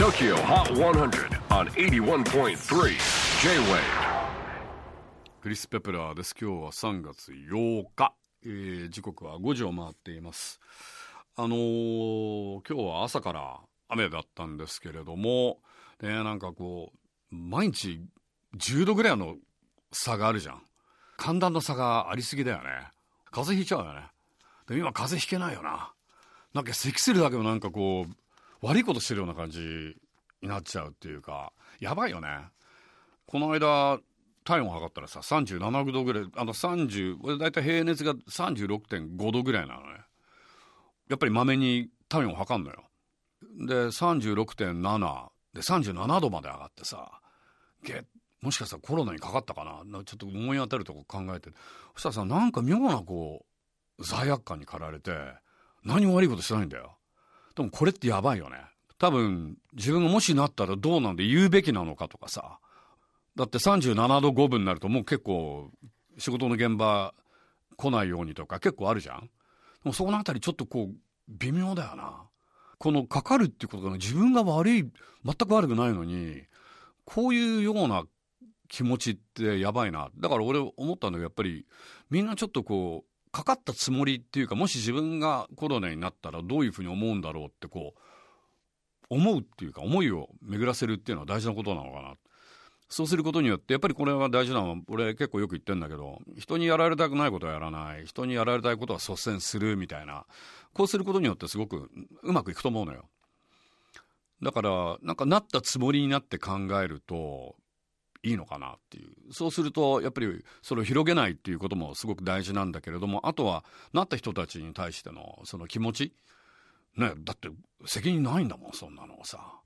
TOKYO HOT 100 on 81.3 J-WAVE クリス・ペプラーです。今日は3月8日。えー時刻は5時を回っています。あのー今日は朝から雨だったんですけれども、ね、なんかこう、毎日10度ぐらいの差があるじゃん。寒暖の差がありすぎだよね。風邪ひいちゃうよね。で今風邪ひけないよな。なんか咳するだけでもなんかこう、悪いことしてるような感じになっちゃうっていうか、やばいよね。この間、体温測ったらさ、37度ぐらい、あの30、俺大体平熱が36.5度ぐらいなのね。やっぱりまめに体温測んのよ。で、36.7、で、37度まで上がってさ、げもしかしたらコロナにかかったかななちょっと思い当たるとこ考えて。そしたらさ、なんか妙なこう、罪悪感に駆られて、何も悪いことしてないんだよ。でもこれってやばいよね。多分、自分がもしなったらどうなんで言うべきなのかとかさ。だって37度5分になるともう結構仕事の現場来ないようにとか結構あるじゃんでもそこのあたりちょっとこう微妙だよな。このかかるっていうことが自分が悪い、全く悪くないのに、こういうような気持ちってやばいな。だから俺思ったんだけどやっぱりみんなちょっとこうかかったつもりっていうかもし自分がコロナになったらどういうふうに思うんだろうってこう思うっていうか思いを巡らせるっていうのは大事なことなのかな。そうすることによってやっぱりこれは大事なのは俺結構よく言ってんだけど人にやられたくないことはやらない人にやられたいことは率先するみたいなこうすることによってすごくうまくいくと思うのよ。だからなんかなったつもりになって考えるといいのかなっていう。そうするとやっぱりそれを広げないっていうこともすごく大事なんだけれどもあとはなった人たちに対してのその気持ち。ねだって責任ないんだもんそんなのさ。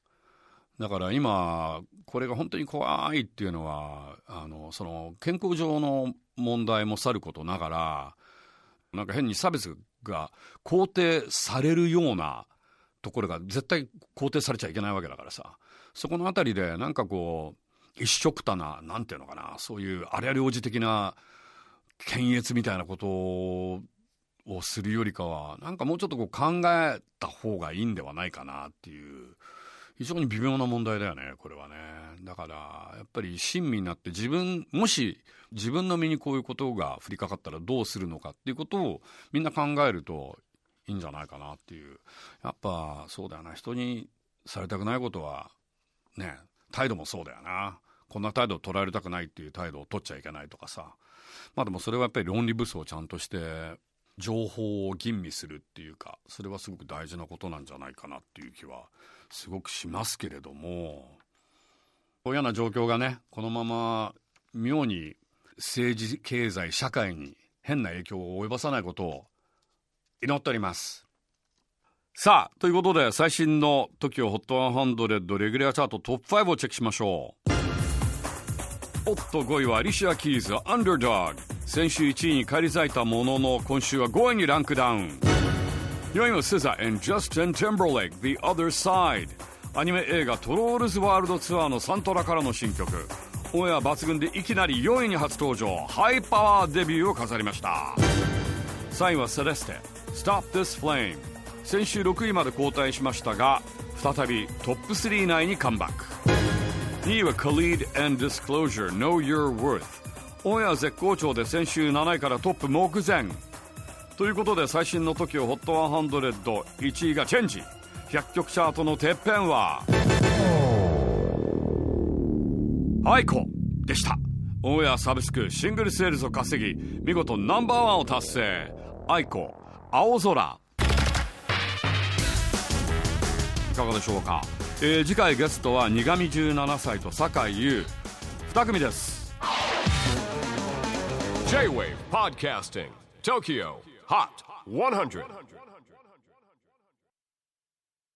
だから今これが本当に怖いっていうのはあのその健康上の問題もさることながらなんか変に差別が肯定されるようなところが絶対肯定されちゃいけないわけだからさ。そこのあたりでなんかこう一緒くたななんていうのかなそういうあれあれ王子的な検閲みたいなことをするよりかはなんかもうちょっとこう考えた方がいいんではないかなっていう非常に微妙な問題だよねこれはね。だからやっぱり親身になって自分もし自分の身にこういうことが降りかかったらどうするのかっていうことをみんな考えるといいんじゃないかなっていう。やっぱそうだよな人にされたくないことはね態度もそうだよな。こんな態度を取られたくないっていう態度を取っちゃいけないとかさ。まあでもそれはやっぱり論理武装をちゃんとして情報を吟味するっていうかそれはすごく大事なことなんじゃないかなっていう気はすごくしますけれども。嫌な状況がねこのまま妙に政治経済社会に変な影響を及ぼさないことを祈っております。さあということで最新の TOKIOHOT100 レギュラーチャートトップ5をチェックしましょう。おっと5位はアリシア・キーズ「アンダードッグ」先週1位に返り咲いたものの今週は5位にランクダウン。4位は SEZA&JUSTENTIMBERLAKE The Other Side アニメ映画「トロールズワールドツアー」のサントラからの新曲。オンエア抜群でいきなり4位に初登場。ハイパワーデビューを飾りました。3位はセレステ。Stop This Flame 先週6位まで後退しましたが再びトップ3内にカムバック。2位は Khalid and Disclosure Know Your Worth オンエア絶好調で先週7位からトップ目前。ということで最新の TOKIOHOT1001 位がチェンジ。100曲チャートのてっぺんは aikoでした。オンエアサブスクシングルセールスを稼ぎ見事ナンバーワンを達成。 aiko青空。いかがでしょうか、えー次回ゲストはニガミ17才と酒井優。2組です。J-WAVE PODCASTING TOKYO HOT 100